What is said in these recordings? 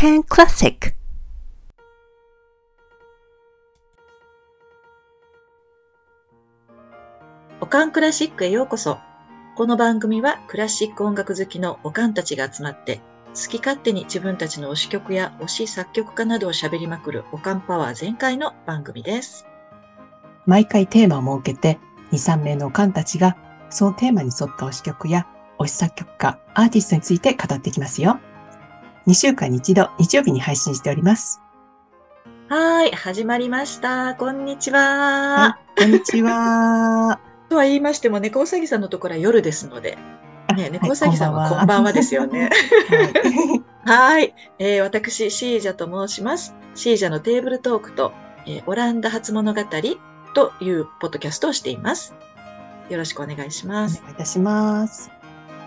Can Classic おかんクラシックへようこそ。この番組はクラシック音楽好きのおかんたちが集まって、好き勝手に自分たちの推し曲や推し作曲家などを喋りまくるおかんパワー全開の番組です。毎回テーマを設けて、2、3名のオカンたちが、そのテーマに沿った推し曲や推し作曲家、アーティストについて語っていきますよ。2週間に一度、日曜日に配信しております。はーい、始まりました。こんにちは。はい、こんにちは。とは言いましても、猫うさぎさんのところは夜ですので、ね、猫うさぎさんははいこんばんはですよね。はいはい、えー私、シージャと申します。シージャのテーブルトークと、えーオランダ初物語というポッドキャストをしています。よろしくお願いしおます。願いいたします。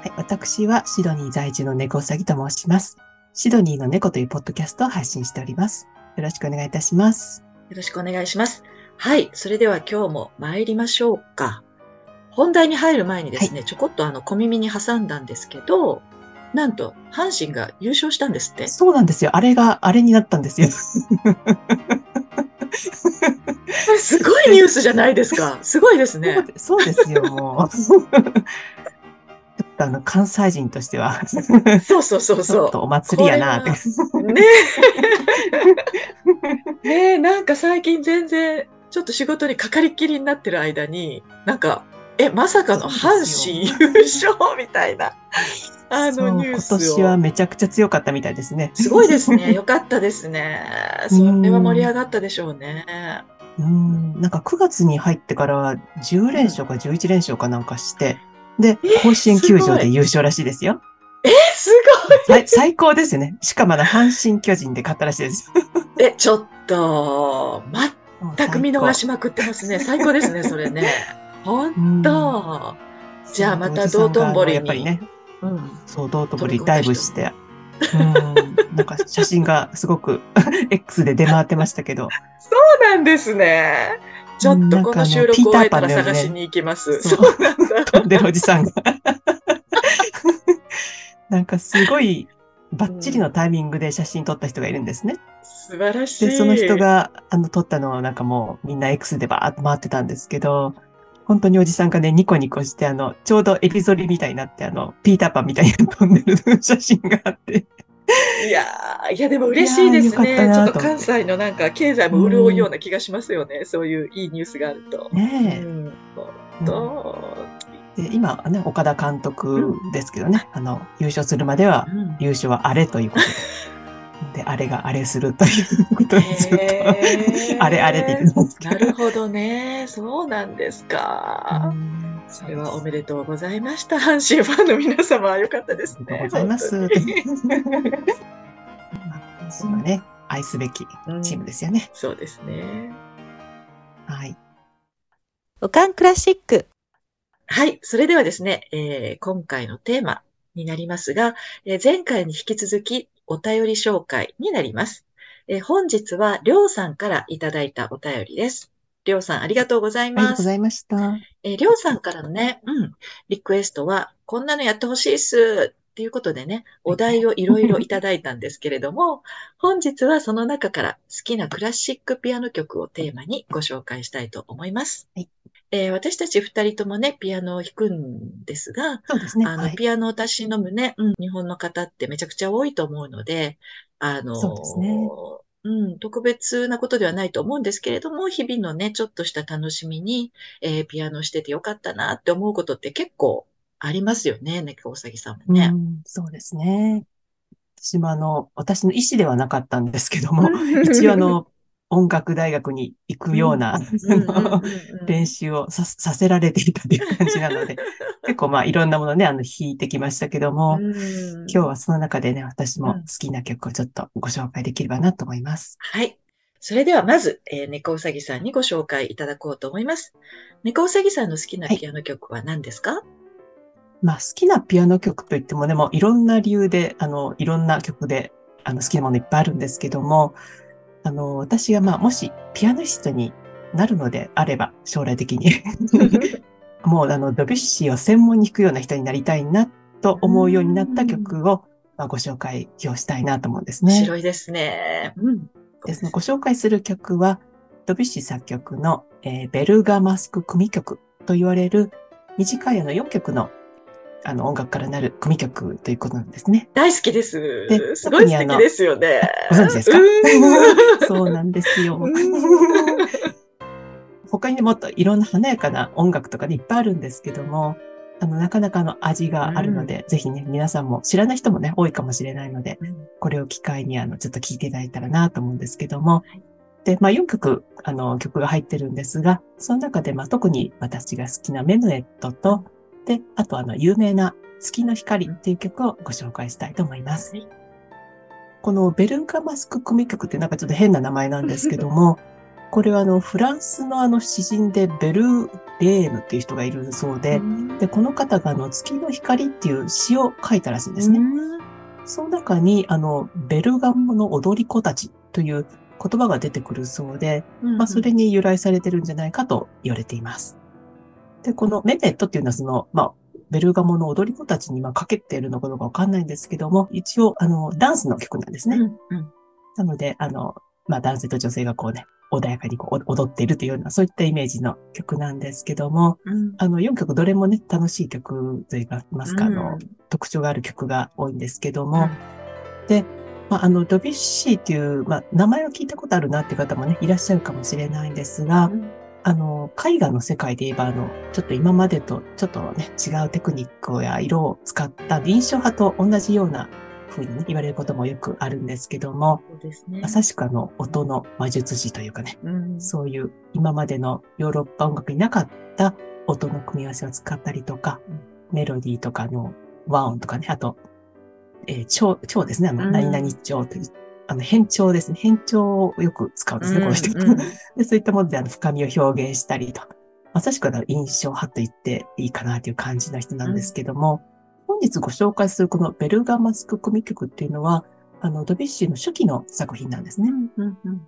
はい、私はシドニー在住の猫うさぎと申します。シドニーの猫というポッドキャストを配信しております。よろしくお願いいたします。よろしくお願いします。はい、それでは今日も参りましょうか。本題に入る前にですね、ちょこっとあの小耳に挟んだんですけど、なんと阪神が優勝したんですって？そうなんですよ。あれが、あれになったんですよ。すごいニュースじゃないですか。すごいですねそう。でそうですよ、もう。あの、関西人としては、ちそうそうそうょそっとお祭りやなって。う。ねえ。ねえ、なんか最近全然、ちょっと仕事にかかりっきりになってる間に、なんか、え、まさかの阪神優勝みたいな、あのニュースを。今年はめちゃくちゃ強かったみたいですね。すごいですね。よかったですね。それは盛り上がったでしょうね。うん。なんか9月に入ってからは10連勝か11連勝かなんかして、でえ、甲子園球場で優勝らしいですよ。え、す最最高ですよね。しかもまだ阪神巨人で勝ったらしいです。ごい。え、ちょっと、全く見逃しままくってますね。最高ですね、それね。ほんと。じゃあまた道頓堀にやっぱりね、うん。そう、道頓堀ダイブして、うん、なんか写真がすごく X で出回ってましたけど、そうなんですね。ちょっとこの収録を終えたら探しに行きます。ピーターそうなんだ。飛んでるおじさんが。なんかすごいバッチリのタイミングで写真撮った人がいるんですね。素晴らしい。で、その人があの撮ったのをなんかもうみんな X でバーッと回ってたんですけど、本当におじさんがね、ニコニコして、あの、ちょうどエビゾリみたいになって、あの、ピーターパンみたいに飛んでる写真があって、いやーいやでも嬉しいですね。ちょっと関西のなんか経済も潤うような気がしますよね。そういういいニュースがあると。ねえ。うん。うんと、で今はね、岡田監督ですけどね、あの、優勝するまでは、うん優勝はあれということで。で、あれがあれするということでずっへーと、あれあれ言ってたんですけど。なるほどね。そうなんですか。うんそれはおめでとうございました。阪神ファンの皆様、よかったですね。ありがとうございます。それはね、愛すべきチームですよね。そうですね。はい。おかんクラシック。はい。それではですね、えー今回のテーマになりますが、えー前回に引き続きお便り紹介になります。えー本日はりょうさんからいただいたお便りです。りょうさん、ありがとうございありがとうます。ございました。えーりょうさんからのね、うん、リクエストは、こんなのやってほしいっすっていうことでね、お題をいろいろいただいたんですけれども、本日はその中から好きなクラシックピアノ曲をテーマにご紹介したいと思います。はいえー私たち二人ともね、ピアノを弾くんですが、そうですね。あの、はい。ピアノをたし飲むね、うん、日本の方ってめちゃくちゃ多いと思うので、あの、そうですねうん、特別なことではないと思うんですけれども、日々のね、ちょっとした楽しみに、えーピアノしててよかったなって思うことって結構ありますよね、猫うさぎさんもね。うん、そうですね。私もあの、私の意思ではなかったんですけども、一応あの、音楽大学に行くような、練習をささせられていたという感じなので、結構まあいろんなものね、あの、弾いてきましたけども、今今日はその中でね、私も好きな曲をちょっとご紹介できればなと思います。はい。それではまず、えー猫うさぎさんにご紹介いただこうと思います。猫うさぎさんの好きなピアノ曲は何ですか、まあ好きなピアノ曲といってもね、もういろんな理由で、あの、いろんな曲で、あの、好きなものいっぱいあるんですけども、あの、私がまあもしピアニストになるのであれば、将来的に、もうあの、ドビュッシーを専門に弾くような人になりたいなと思うようになった曲をまあ、ご紹介をしたいなと思うんですね。面白いですね。うん。で、そのご紹介する曲は、ドビュッシー作曲の、えーベルガマスク組曲と言われる短いあの4曲のあの音楽からなる組曲ということなんですね。大好きです。ですごい素敵ですよね。ご存知ですか？うんそうなんですよ。うん 他にもっといろんな華やかな音楽とかね、いっぱいあるんですけども、あの、なかなかの味があるので、ぜひね、皆さんも知らない人もね、多いかもしれないので、これを機会にあの、ちょっと聞いていただいたらなと思うんですけども、で、まあ4曲、あの、曲が入ってるんですが、その中で、まあ特に私が好きなメヌエットと、で、あとあの、有名な月の光っていう曲をご紹介したいと思います。はいこのベルガマスク組曲ってなんかちょっと変な名前なんですけども、これはあの、フランスのあの詩人でベルレームっていう人がいるそうで、で、この方があの、月の光っていう詩を書いたらしいんですね。その中に、あの、ベルガモの踊り子たちという言葉が出てくるそうで、まあ、それに由来されてるんじゃないかと言われています。で、このメメットっていうのはその、まあ、ベルガモの踊り子たちにまあかけているのかどうかわかんないんですけども、一応、あの、ダンスの曲なんですね。うんうん。なので、あの、まあ、男性と女性がこうね、穏やかにこう踊っているというような、そういったイメージの曲なんですけども、うん。あの、4曲どれもね、楽しい曲といいますか、あのうん、特徴がある曲が多いんですけども、で、まあ、あの、ドビュッシーっていう、まあ、名前を聞いたことあるなっていう方もね、いらっしゃるかもしれないんですが、あの、絵画の世界で言えば、あの、ちょっと今までとちょっとね、違うテクニックや色を使った印象派と同じような風にね、言われることもよくあるんですけども、そうですね。まさしくあの、音の魔術師というかね、うん。そういう今までのヨーロッパ音楽になかった音の組み合わせを使ったりとか、メロディーとかの和音とかね、あと、えー、調、調ですね、あの、うん。何々調という、あの、変調ですね。変調をよく使うんですね、この人。うんうん で、そういったものであの深みを表現したりと。まさしくあの印象派と言っていいかなという感じの人なんですけども、本日ご紹介するこのベルガマスク組曲っていうのは、あの、ドビュッシーの初期の作品なんですね。うんうん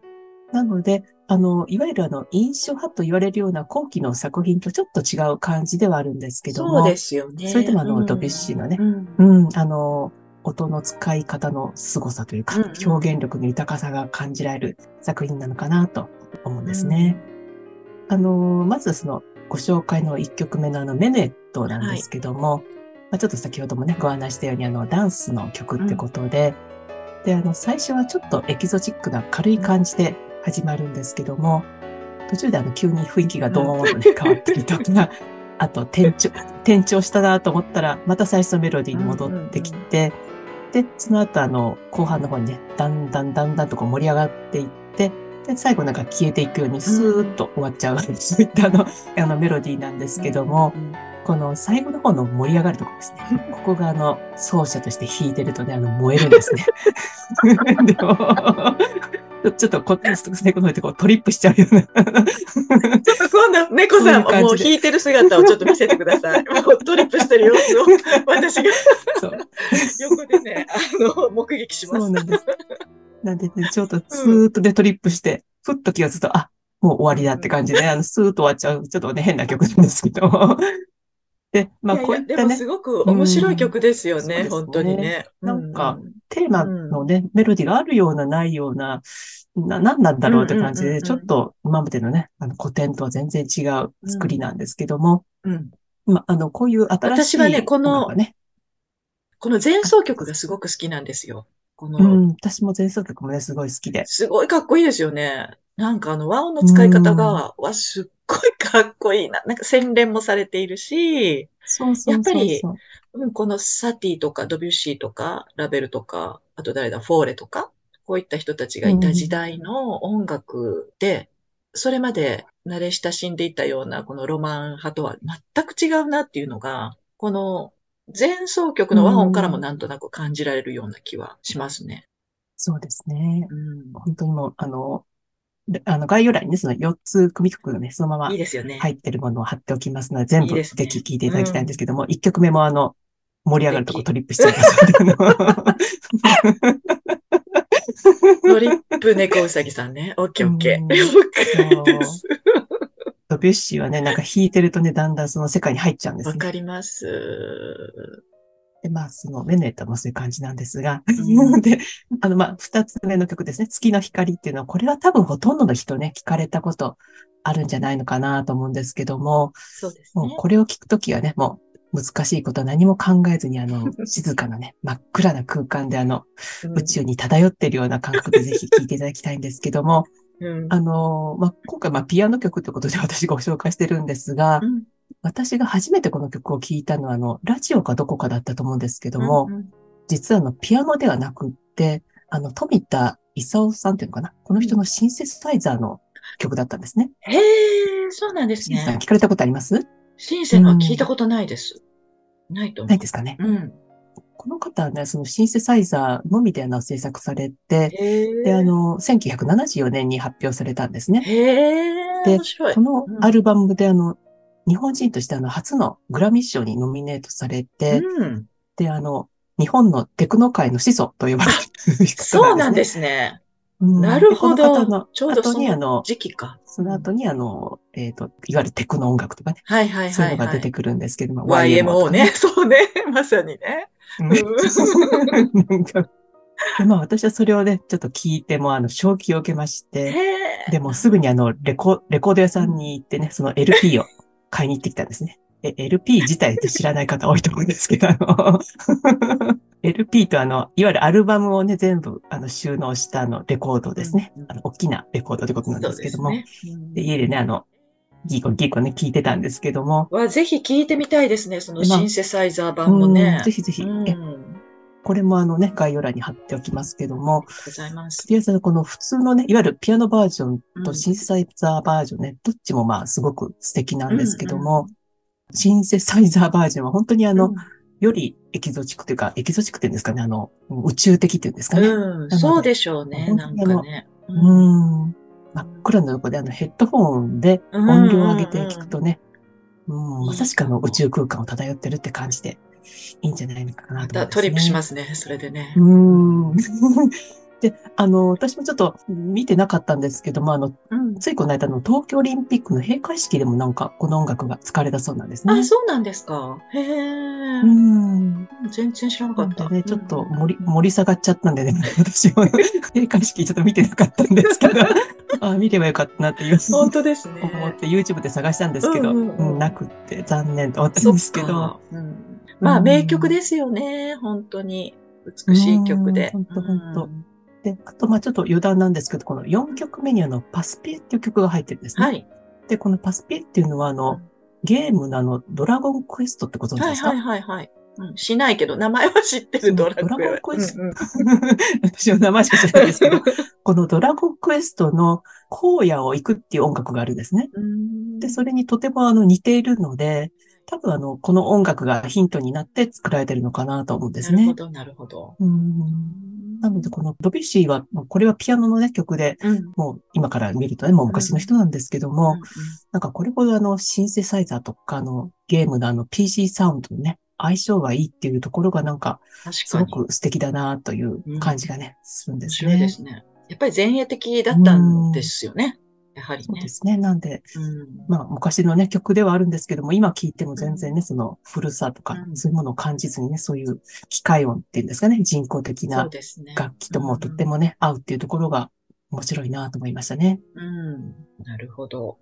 なので、あの、いわゆるあの、印象派と言われるような後期の作品とちょっと違う感じではあるんですけども、そうですよね。それでもあのうんドビュッシーのねうんうん、あの、音の使い方の凄さというか、うんうん表現力の豊かさが感じられる作品なのかなと思うんですね。あの、まずそのご紹介の1曲目のあのメネットなんですけども、まあ、ちょっと先ほどもね、ご案内したようにあのダンスの曲ってことで、で、あの最初はちょっとエキゾチックな軽い感じで始まるんですけども、途中であの急に雰囲気がドーンとね、変わったりとか、あと転調、転調したなと思ったら、また最初のメロディーに戻ってきて、で、その後あの、後半の方にね、だんだんだんだんとこう盛り上がっていって、で、最後なんか消えていくようにスーッと終わっちゃう、そういったあの、あのメロディーなんですけども、この最後の方の盛り上がるところですね。ここがあの、奏者として弾いてるとね、あの、燃えるんですね。でも、ちょっとこ最後の方でこうトリップしちゃうような。ちょっと今度、猫さん、そういう感じでもう弾いてる姿をちょっと見せてください。もうトリップしてる様子を私がそう。横でね、あの、目撃します。そうなんです。なんでね、ちょっとスーッとでトリップして、ふっと気がつくと、あ、もう終わりだって感じで、あの、スーッと終わっちゃう、ちょっとね、変な曲なんですけど。で、まあ、こういったねでもす、ごく面白い曲ですよね、うん本当にね。なんかテーマのね、メロディーがあるような、ないような、な、なんなんだろうって感じで、うんうんうんうんちょっと今までのね、あの古典とは全然違う作りなんですけども、うん、うんまあ、あの、こういう新しい私はねこのね、この前奏曲がすごく好きなんですよ。この、うん、私も前奏曲もね、すごい好きで。すごいかっこいいですよね。なんかあの和音の使い方が、わ、すっごいかっこいいな。なんか洗練もされているし、そうそう。やっぱりうん、このサティとかドビュッシーとかラベルとか、あと誰だ、フォーレとか、こういった人たちがいた時代の音楽で、それまで慣れ親しんでいたようなこのロマン派とは全く違うなっていうのが、この前奏曲の和音からもなんとなく感じられるような気はしますね。そうですね。うん。本当にもう、あの、であの概要欄にね、その4つ組曲がね、そのまま。入ってるものを貼っておきますので、全部いいですねぜひ聞いていただきたいんですけども、1曲目もあの、盛り上がるとこトリップしちゃいます。トリップ猫うさぎさんね。オッケーオッケー。うん了解です。ドビュッシーはね、なんか弾いてるとね、だんだんその世界に入っちゃうんですね。わかります。で、まあ、その、メネットもそういう感じなんですが、うんで、あの、まあ、二つ目の曲ですね。月の光っていうのは、これは多分ほとんどの人ね、聞かれたことあるんじゃないのかなと思うんですけども、そうですね。もうこれを聞くときはね、もう難しいことは何も考えずに、あの、静かなね、真っ暗な空間であの、宇宙に漂ってるような感覚でぜひ聴いていただきたいんですけども、うん。あの、まあ、今回、まあ、ピアノ曲ということで私ご紹介してるんですが、うん私が初めてこの曲を聴いたのは、あの、ラジオかどこかだったと思うんですけども、うんうん実はあの、ピアノではなくって、あの、富田勲さんっていうのかな？この人のシンセサイザーの曲だったんですね。へえ、そうなんですシンさんね。聞かれたことあります？シンセのは聞いたことないです。ないと思。ないうですかねうん。この方はね、そのシンセサイザーのみであの制作されて。で、あの、1974年に発表されたんですね。で。このアルバムであの、日本人としてあの、初のグラミー賞にノミネートされて、うん。で、あの、日本のテクノ界の始祖と呼ばれる方。そうなんですすね。うんなるほどの。ちょうど後そのにあの、時期か。その後にあの、えっ、と、いわゆるテクノ音楽とかね、はいはいそういうはいはい。のが出てくるんですけども、YMO とね。そうね。まさにね。でまあ私はそれをね、ちょっと聞いても、あの、衝撃を受けましへて、え。でもすぐにあの、レコ、レコード屋さんに行ってね、その LP を買いに行ってきたんですね。え、LP 自体って知らない方多いと思うんですけど、あの、LP とあの、いわゆるアルバムをね、全部、あの、収納したあの、レコードですねうんうん。あの、大きなレコードってことなんそですけども、うですね。で、家でね、あの、ギーコギーコね、聞いてたんですけども、は、ぜひ聞いてみたいですね。そのシンセサイザー版もねうん。ぜひぜひ、うん。これもあのね、概要欄に貼っておきますけども、ございますと。りあえずこの普通のね、いわゆるピアノバージョンうんとシンセサイザーバージョンね、どっちもまあすごく素敵なんですけどうんも、シンセサイザーバージョンは本当にあの、うんよりエキゾチックというか、エキゾチックっていうんですかね、あの、宇宙的っていうんですかね。うん、でそうでしょうね。本なんかね。うーん。真っ暗なとこであのヘッドホンで音量を上げて聞くとね、うん、まさしくあの宇宙空間を漂ってるって感じでいいんじゃないのかなまとね。たトリップしますね。それでね。うーん。で、あの、私もちょっと見てなかったんですけども、あの、うん。ついこの間の東京オリンピックの閉会式でもなんかこの音楽が使われたそうなんですね。あ、そうなんですか。へえう。ん。全然知らなかった。ね、ちょっと盛り、盛り下がっちゃったんでね、私も 閉会式ちょっと見てなかったんですけど、あ見ればよかったなっていう本当ですね。思って YouTube で探したんですけど、ううんんうんうんなくって残念と思ったんですけどか。。うんまあ、名曲ですよね。本当に。美しい曲で。うんほんとほんとうんで、あと、まあちょっと余談なんですけど、この4曲目にあの、パスピエっていう曲が入ってるんですね。はい。で、このパスピエっていうのはあの、ゲームのあの、ドラゴンクエストってご存知ですか、はいはいはいはい。うん、しないけど、名前は知ってるドラゴンクエストうんうん 私の名前しか知らないですけど、このドラゴンクエストの荒野を行くっていう音楽があるんですね。うんで、それにとてもあの似ているので、多分あの、この音楽がヒントになって作られてるのかなと思うんですね。なるほど、なるほど。うんなので、このドビュッシーは、これはピアノのね、曲で、うん。もう今から見るとね、もう昔の人なんですけども、なんかこれほどあの、シンセサイザーとかのゲームのあの PC サウンドのね、相性がいいっていうところがなんか。すごく素敵だなという感じがね、するんですね。面白いですね。やっぱり前衛的だったんですよね。やはりねそうで。すね。なんで、うんまあ昔のね、曲ではあるんですけども、今聴いても全然ね、その古さとかう、んそういうものを感じずにね、そういう機械音っていうんですかね、人工的な。楽器ともとってもね、合うっていうところが面白いなと思いましたね。うん。なるほど。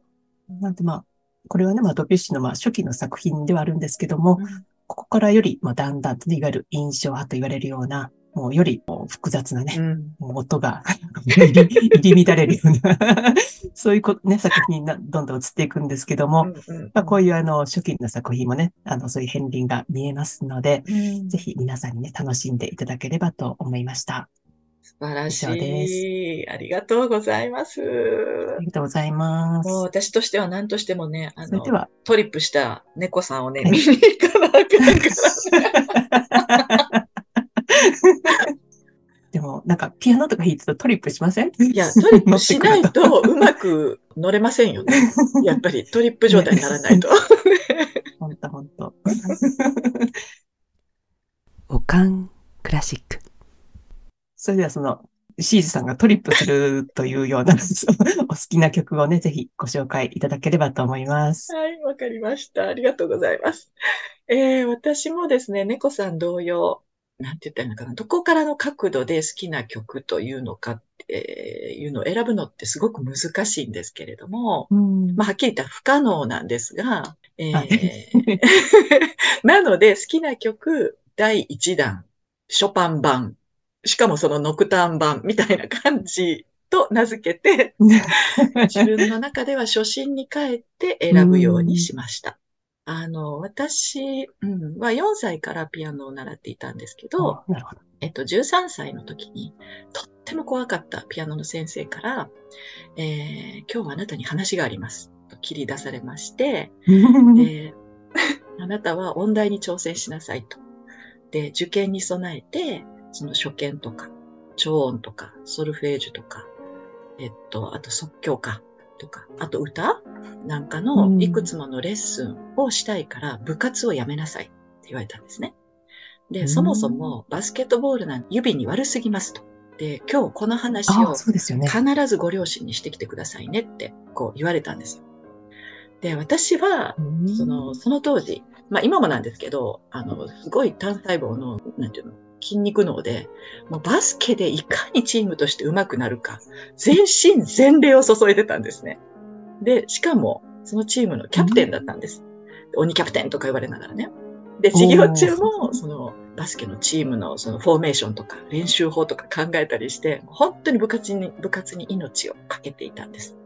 なんでまあ、これはね、まあドビュッシーのまあ初期の作品ではあるんですけども、うんここからより、まあだんだんとね、いわゆる印象派と言われるような、もうより複雑なね、うん。音が 入り乱れるような、そういうこね、作品になどんどん移っていくんですけども、まあ、こういうあの、初期の作品もね、あの、そういう片鱗が見えますので、うん。ぜひ皆さんにね、楽しんでいただければと思いました。素晴らしい。ありがとうございます。ありがとうございます。もう私としては何としてもね、あのトリップした猫さんをね、はい見に行かなあかんから。でも、なんか、ピアノとか弾いてるとトリップしません？いや、トリップしないとうまく乗れませんよね。やっぱりトリップ状態にならないと。ほんとほんと。おかんクラシック。それではその、シーズさんがトリップするというような、お好きな曲をね、ぜひご紹介いただければと思います。はい、わかりました。ありがとうございます。えー、私もですね、猫さん同様、なんて言ったらいいのかな、どこからの角度で好きな曲というのかっていうのを選ぶのってすごく難しいんですけれども、うん、まあ、はっきり言ったら不可能なんですが、えー、はい なので好きな曲第1弾、ショパン版、しかもそのノクターン版みたいな感じと名付けて、自分の中では初心に帰って選ぶようにしました。あの、私、うん、は4歳からピアノを習っていたんですけど、ど。えっと、13歳の時に、とっても怖かったピアノの先生から、えー今日はあなたに話があります。と切り出されまして、で、あなたは音大に挑戦しなさいと。で、受験に備えて、その初見とか、超音とか、ソルフェージュとか、えっと、あと即興歌とか、あと歌？なんかうんのいくつものレッスンをしたいから部活をやめなさいって言われたんですね。で、うんそもそもバスケットボールなんて指に悪すぎますと。で、今日この話あをそうですよね。必ずご両親にしてきてくださいねってこう言われたんですよ。で、私はうんその、その当時、まあ今もなんですけど、あの、すごい単細胞の、なんていうの、筋肉脳で、もうバスケでいかにチームとして上手くなるか、全身全霊を注いでたんですね。で、しかも、そのチームのキャプテンだったんです。鬼キャプテンとか言われながらね。で、授業中も、その、バスケのチームのそのフォーメーションとか練習法とか考えたりして、本当に部活に、部活に命をかけていたんです。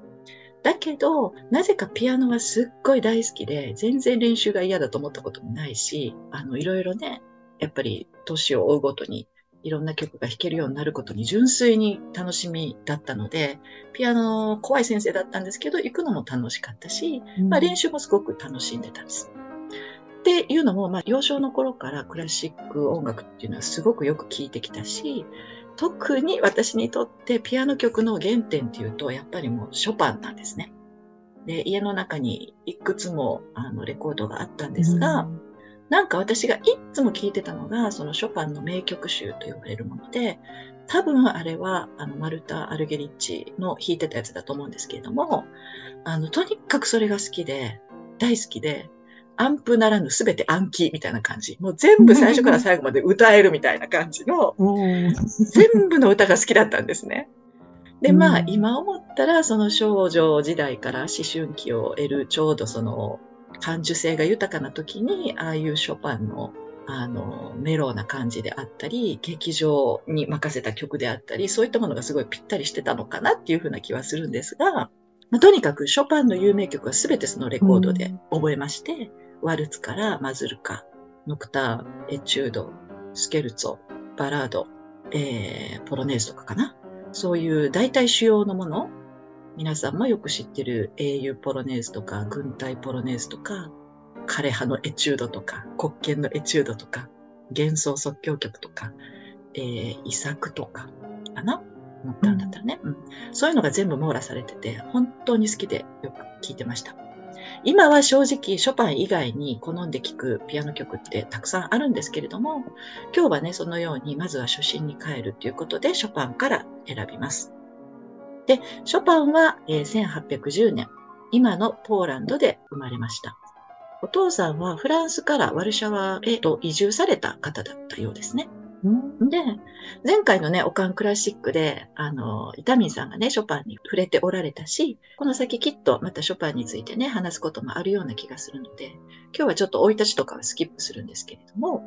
だけど、なぜかピアノはすっごい大好きで、全然練習が嫌だと思ったこともないし、あの、いろいろね、やっぱり年を追うごとにいろんな曲が弾けるようになることに純粋に楽しみだったので、ピアノ怖い先生だったんですけど、行くのも楽しかったし、まあ練習もすごく楽しんでたんです。っていうのも、まあ幼少の頃からクラシック音楽っていうのはすごくよく聴いてきたし、特に私にとってピアノ曲の原点っていうと、やっぱりもうショパンなんですね。で、家の中にいくつもあのレコードがあったんですが、なんか私がいつも聴いてたのが、そのショパンの名曲集と呼ばれるもので、多分あれは、あの、マルタ・アルゲリッチの弾いてたやつだと思うんですけれども、あの、とにかくそれが好きで、大好きで、アンプならぬすべて暗記みたいな感じ。もう全部最初から最後まで歌えるみたいな感じの、うん全部の歌が好きだったんですね。で、まあ、うん今思ったら、その少女時代から思春期を得る、ちょうどその、感受性が豊かな時に、ああいうショパンの、あの、メローな感じであったり、劇場に任せた曲であったり、そういったものがすごいぴったりしてたのかなっていうふうな気はするんですが、まあ、とにかくショパンの有名曲は全てそのレコードで覚えまして、ワルツからマズルカ、ノクターン、エチュード、スケルツォ、バラード、えー、ポロネーズとかかな。そういう大体主要のもの、皆さんもよく知ってる英雄ポロネーズとか、軍隊ポロネーズとか、枯葉のエチュードとか、黒剣のエチュードとか、幻想即興曲とか、えー、遺作とか、かな？思ったんだったらね、うん。そういうのが全部網羅されてて、本当に好きでよく聴いてました。今は正直ショパン以外に好んで聴くピアノ曲ってたくさんあるんですけれども、今日はね、そのようにまずは初心に帰るということでショパンから選びます。で、ショパンは、えー1810年、今のポーランドで生まれました。お父さんはフランスからワルシャワへと移住された方だったようですね。うんで、前回のね、オカンクラシックで、あの、イタミンさんがね、ショパンに触れておられたし、この先きっとまたショパンについてね、話すこともあるような気がするので、今日はちょっと生い立ちとかはスキップするんですけれども、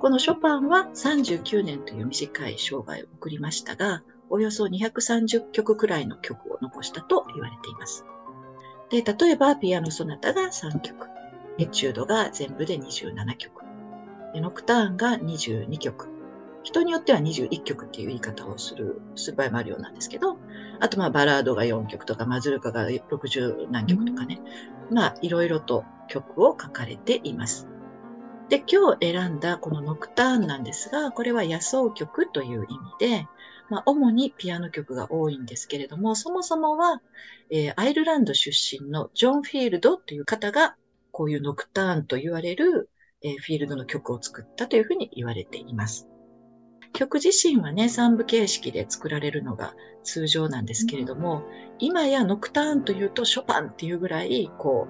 このショパンは39年という短い生涯を送りましたが、およそ230曲くらいの曲を残したと言われています。で、例えばピアノソナタが3曲、エチュードが全部で27曲、でノクターンが22曲、人によっては21曲っていう言い方をする、する場合もあるようなんですけど、あとまあバラードが4曲とか、マズルカが60何曲とかね、まあいろいろと曲を書かれています。で、今日選んだこのノクターンなんですが、これは野草曲という意味で、まあ主にピアノ曲が多いんですけれども、そもそもは、えーアイルランド出身のジョン・フィールドという方が、こういうノクターンと言われる、えーフィールドの曲を作ったというふうに言われています。曲自身はね、3部形式で作られるのが通常なんですけれども、今やノクターンというとショパンっていうぐらい、こ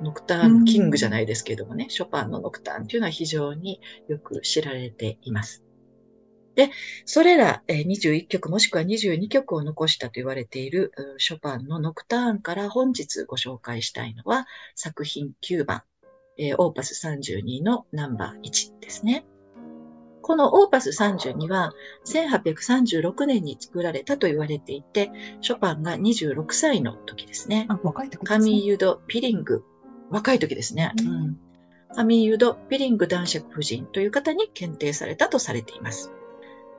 う、ノクターンキングじゃないですけどもね、ショパンのノクターンっていうのは非常によく知られています。で、それら21曲もしくは22曲を残したと言われているショパンのノクターンから本日ご紹介したいのは作品9番、オーパス32のナンバー1ですね。このオーパス32は1836年に作られたと言われていて、ショパンが26歳の時ですね。あ、若い時ですね。カミーユド・ピリング。若い時ですね。うん。カミーユド・ピリング男爵夫人という方に検定されたとされています。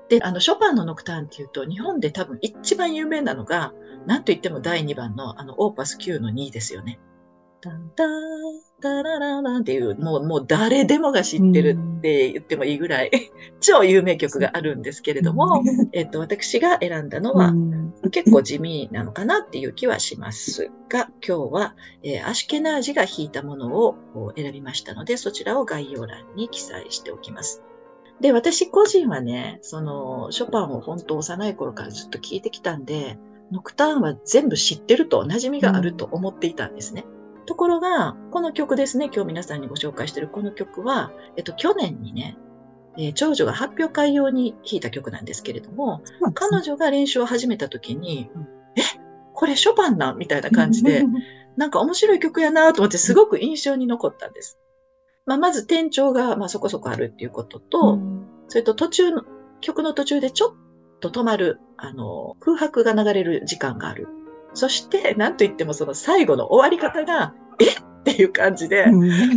で、あの、ショパンのノクターンっていうと、日本で多分一番有名なのが、なんといっても第2番の、あの、オーパス9の2ですよね。タンタータラララっていう、もう、もう誰でもが知ってるって言ってもいいぐらい、超有名曲があるんですけれども、えっと、私が選んだのは、結構地味なのかなっていう気はしますが、今日は、えー、アシュケナージが弾いたものを選びましたので、そちらを概要欄に記載しておきます。で、私個人はね、その、ショパンを本当幼い頃からずっと聴いてきたんで、ノクターンは全部知ってると、馴染みがあると思っていたんですね。うん、ところが、この曲ですね、今日皆さんにご紹介しているこの曲は、えっと、去年にね、えー、長女が発表会用に弾いた曲なんですけれども、彼女が練習を始めた時に、うん、え、これショパンなん？みたいな感じで、なんか面白い曲やなと思ってすごく印象に残ったんです。まあ、まず転調が、まあ、そこそこあるっていうことと、うん、それと途中の、曲の途中でちょっと止まる、あの、空白が流れる時間がある。そして、なんといってもその最後の終わり方が、えっ？ていう感じで、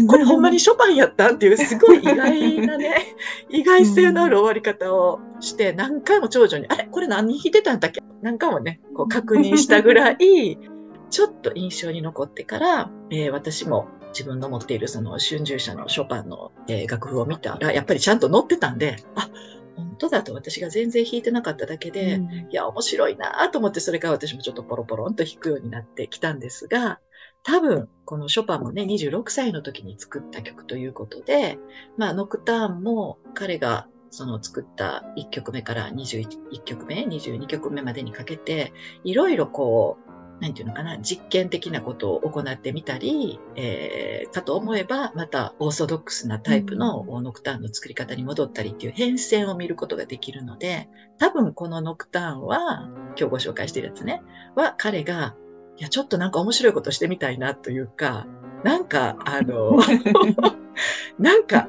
これほんまにショパンやったっていうすごい意外なね、意外性のある終わり方をして、何回も長女に、あれ？これ何弾いてたんだっけ？何回もね、こう確認したぐらい、ちょっと印象に残ってから、えー、私も自分の持っているその春秋社のショパンの、えー、楽譜を見たら、やっぱりちゃんと載ってたんで、あ、本当だと私が全然弾いてなかっただけで、うん、いや、面白いなと思って、それから私もちょっとポロポロンと弾くようになってきたんですが、多分、このショパンもね、26歳の時に作った曲ということで、まあ、ノクターンも彼がその作った1曲目から21曲目、22曲目までにかけて、いろいろこう、なんていうのかな、実験的なことを行ってみたり、えー、かと思えば、またオーソドックスなタイプのノクターンの作り方に戻ったりっていう変遷を見ることができるので、多分このノクターンは、今日ご紹介してるやつね、は彼が、いや、ちょっとなんか面白いことしてみたいなというか、なんか、あの、なんか、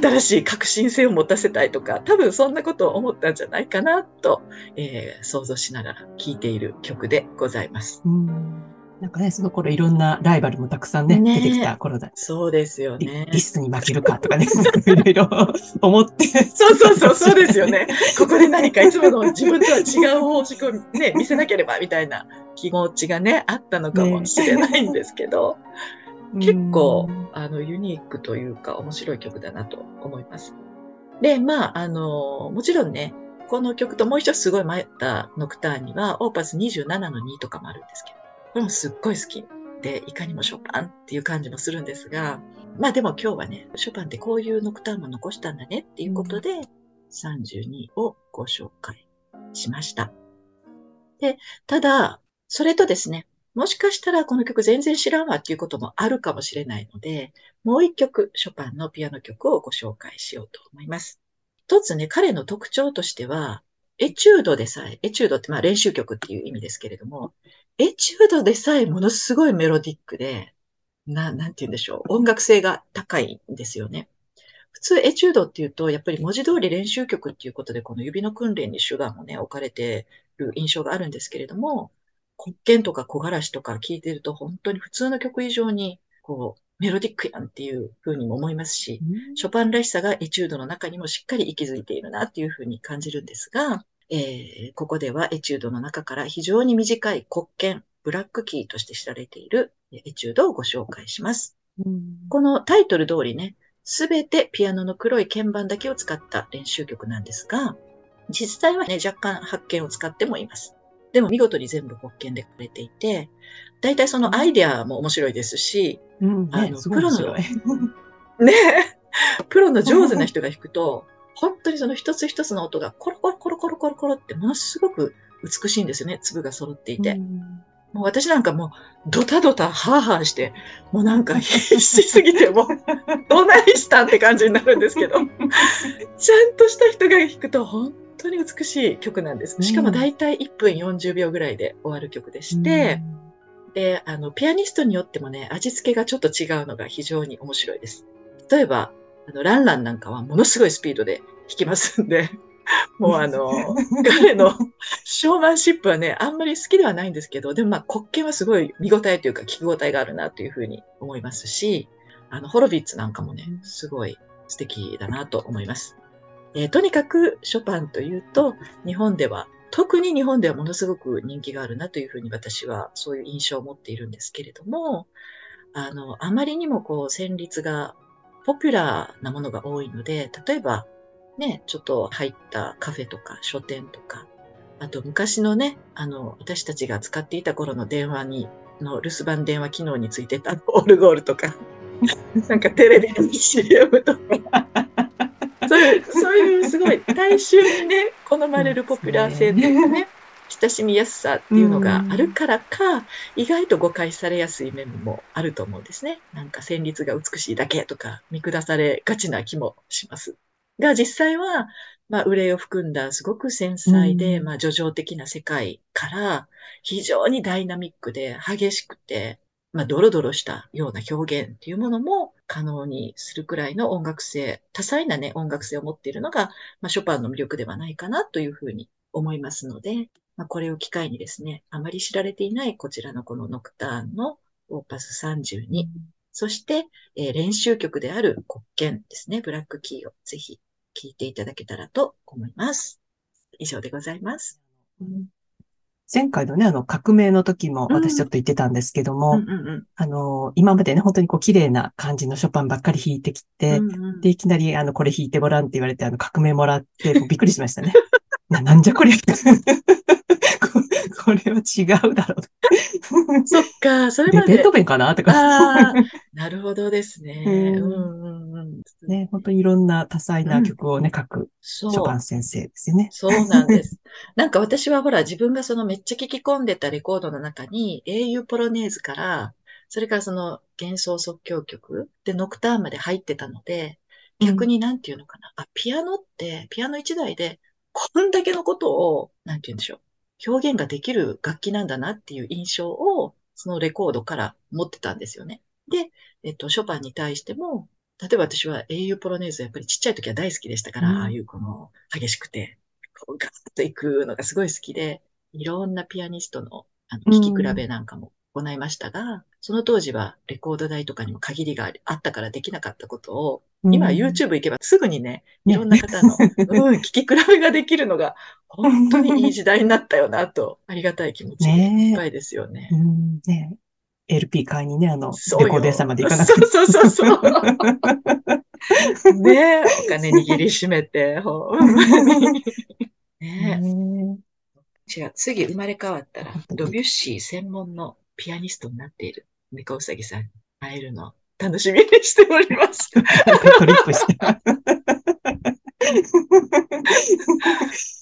新しい革新性を持たせたいとか、多分そんなことを思ったんじゃないかなと、えー、想像しながら聴いている曲でございます。うんなんかね、その頃いろんなライバルもたくさんね、ね出てきた頃だ。そうですよね。リスに負けるかとかね、いろいろ思って。そうそうそう、そうですよね。ここで何かいつもの自分とは違う方式をね、見せなければみたいな気持ちがね、あったのかもしれないんですけど。ね結構、あの、ユニークというか、面白い曲だなと思います。で、まあ、あの、もちろんね、この曲ともう一つすごい迷ったノクターンには、オーパス27の2とかもあるんですけど、これもすっごい好きで、いかにもショパンっていう感じもするんですが、まあでも今日はね、ショパンってこういうノクターンも残したんだねっていうことで、32をご紹介しました。で、ただ、それとですね、もしかしたらこの曲全然知らんわっていうこともあるかもしれないので、もう一曲、ショパンのピアノ曲をご紹介しようと思います。一つね、彼の特徴としては、エチュードでさえ、エチュードってまあ練習曲っていう意味ですけれども、エチュードでさえものすごいメロディックで、な、なんて言うんでしょう、音楽性が高いんですよね。普通エチュードっていうと、やっぱり文字通り練習曲っていうことで、この指の訓練に主眼もね、置かれてる印象があるんですけれども、黒鍵とか木枯らしとか聞いてると本当に普通の曲以上にこうメロディックやんっていうふうにも思いますし、うん、ショパンらしさがエチュードの中にもしっかり息づいているなっていうふうに感じるんですが、えー、ここではエチュードの中から非常に短い黒鍵、ブラックキーとして知られているエチュードをご紹介します。うん、このタイトル通りね、すべてピアノの黒い鍵盤だけを使った練習曲なんですが、実際はね、若干発見を使ってもいます。でも見事に全部国権で書かれていて、大体そのアイデアも面白いですし、うん、ね、あの、プロの、ね、プロの上手な人が弾くと、本当にその一つ一つの音がコロコロコロコロコロコロってものすごく美しいんですよね。粒が揃っていて。もう私なんかもう、ドタドタハーハーして、もうなんか必死すぎて、もう、どないしたんって感じになるんですけど、ちゃんとした人が弾くと本当に美しい曲なんです。しかも大体1分40秒ぐらいで終わる曲でして、で、あの、ピアニストによってもね、味付けがちょっと違うのが非常に面白いです。例えば、あの、ランランなんかはものすごいスピードで弾きますんで、もうあの、彼のショーマンシップはね、あんまり好きではないんですけど、でもまあ、国権はすごい見応えというか、聞き応えがあるなというふうに思いますし、あの、ホロビッツなんかもね、すごい素敵だなと思います。えーとにかく、ショパンというと、日本では、特に日本ではものすごく人気があるなというふうに私はそういう印象を持っているんですけれども、あの、あまりにもこう、旋律がポピュラーなものが多いので、例えば、ね、ちょっと入ったカフェとか書店とか、あと昔のね、あの、私たちが使っていた頃の電話に、の留守番電話機能についてたオルゴールとか、なんかテレビの CM とか、そういう、すごい大衆にね、好まれるポピュラー性というかね、親しみやすさっていうのがあるからか、意外と誤解されやすい面もあると思うんですね。なんか旋律が美しいだけとか見下されがちな気もします。が実際は、まあ、憂いを含んだすごく繊細で、うんまあ、叙情的な世界から、非常にダイナミックで激しくて、まあ、ドロドロしたような表現っていうものも可能にするくらいの音楽性、多彩なね、音楽性を持っているのが、まあ、ショパンの魅力ではないかなというふうに思いますので、まあ、これを機会にですね、あまり知られていないこちらのこのノクターンのオーパス32、そして、えー練習曲である国権ですね、ブラックキーをぜひ聴いていただけたらと思います。以上でございます。前回のね、あの、革命の時もうん私ちょっと言ってたんですけども、うんうんうんあの、今までね、本当にこう綺麗な感じのショパンばっかり弾いてきて、うんうんで、いきなり、あの、これ弾いてごらんって言われて、あの、革命もらって、びっくりしましたね。な、なんじゃこりゃ。ここれは違うだろう。そっか、それまででベート。ーベンかな？とか。なるほどですね。うんうんうんうん。ね、本当にいろんな多彩な曲をね、書くそうショパン先生ですよね。そうなんです。なんか私はほら自分がそのめっちゃ聴き込んでたレコードの中に英雄ポロネーズから、それからその幻想即興曲でノクターンまで入ってたので、逆になんていうのかな。あ、ピアノって、ピアノ一台でこんだけのことを、なんていうんでしょう。表現ができる楽器なんだなっていう印象を、そのレコードから持ってたんですよね。で、えっと、ショパンに対しても、例えば私は英雄ポロネーズやっぱりちっちゃい時は大好きでしたから、うんああいうこの激しくて、こうガーッといくのがすごい好きで、いろんなピアニストのあの聴き比べなんかも行いましたが、その当時はレコード代とかにも限りがあったからできなかったことを、今 YouTube 行けばすぐにね、いろんな方の、うん、聞き比べができるのが、本当にいい時代になったよなと、ありがたい気持ちいっぱいですよね。うん、ね LP 買いにね、あの、レコード屋さんまで行かなくて。そうそうそうそう。ねえ、お金握りしめて、ほん。ね。違う、次生まれ変わったらドビュッシー専門のピアニストになっている猫うさぎさんに会えるのを楽しみにしております。トリップして。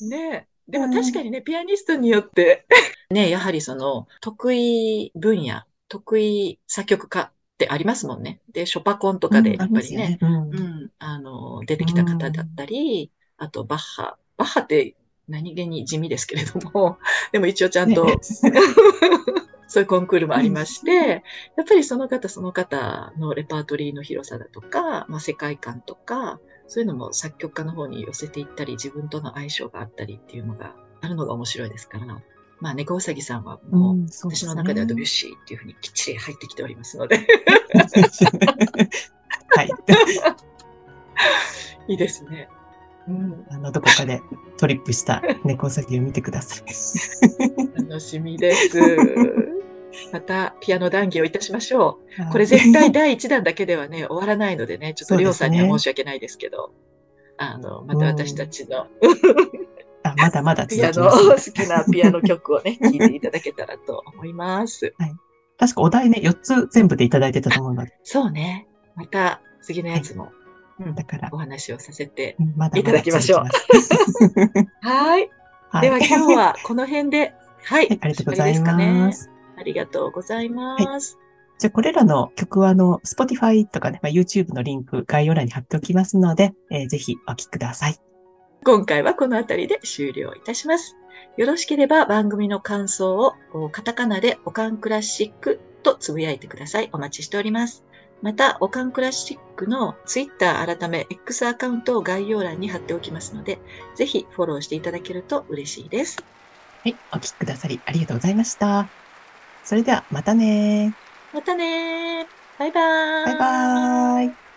ねえ。でも確かにね、ピアニストによって、ね、やはりその、得意分野、得意作曲家ってありますもんね。で、ショパコンとかで、やっぱりね、うんうん、あの、出てきた方だったり、あと、バッハ。バッハって何気に地味ですけれども、でも一応ちゃんと、ね そういうコンクールもありまして、やっぱりその方その方のレパートリーの広さだとか、まあ、世界観とか、そういうのも作曲家の方に寄せていったり、自分との相性があったりっていうのがあるのが面白いですから、まあ、猫うさぎさんはもう、うんそうですね私の中ではドビュッシーっていうふうにきっちり入ってきておりますので、はい。いいですね。うん、あの、どこかでトリップした猫うさぎを見てください。楽しみです。また、ピアノ談義をいたしましょう。これ絶対第1弾だけではね、終わらないのでね、ちょっとりょうさんには申し訳ないですけど、あの、また私たちのあ、まだまだ 続ピアノ。好きなピアノ曲をね、聴いていただけたらと思います。確かお題ね、4つ全部でいただいてたと思うので、そうね。また次のやつも、うんだからお、話をさせて。いただきましょうまだますはい。はい。では今日はこの辺で、はい。はいありがとうございます。ありがとうございます。じゃあ、これらの曲は、あの、Spotify とかね、まあ、YouTube のリンク、概要欄に貼っておきますので、えーぜひお聴きください。今回はこの辺りで終了いたします。よろしければ番組の感想をおカタカナでオカンクラシックとつぶやいてください。お待ちしております。また、オカンクラシックの Twitter 改め X アカウントを概要欄に貼っておきますので、ぜひフォローしていただけると嬉しいです。はい、お聴きくださりありがとうございました。それではまたねまたねバイバーイ。バイバーイ。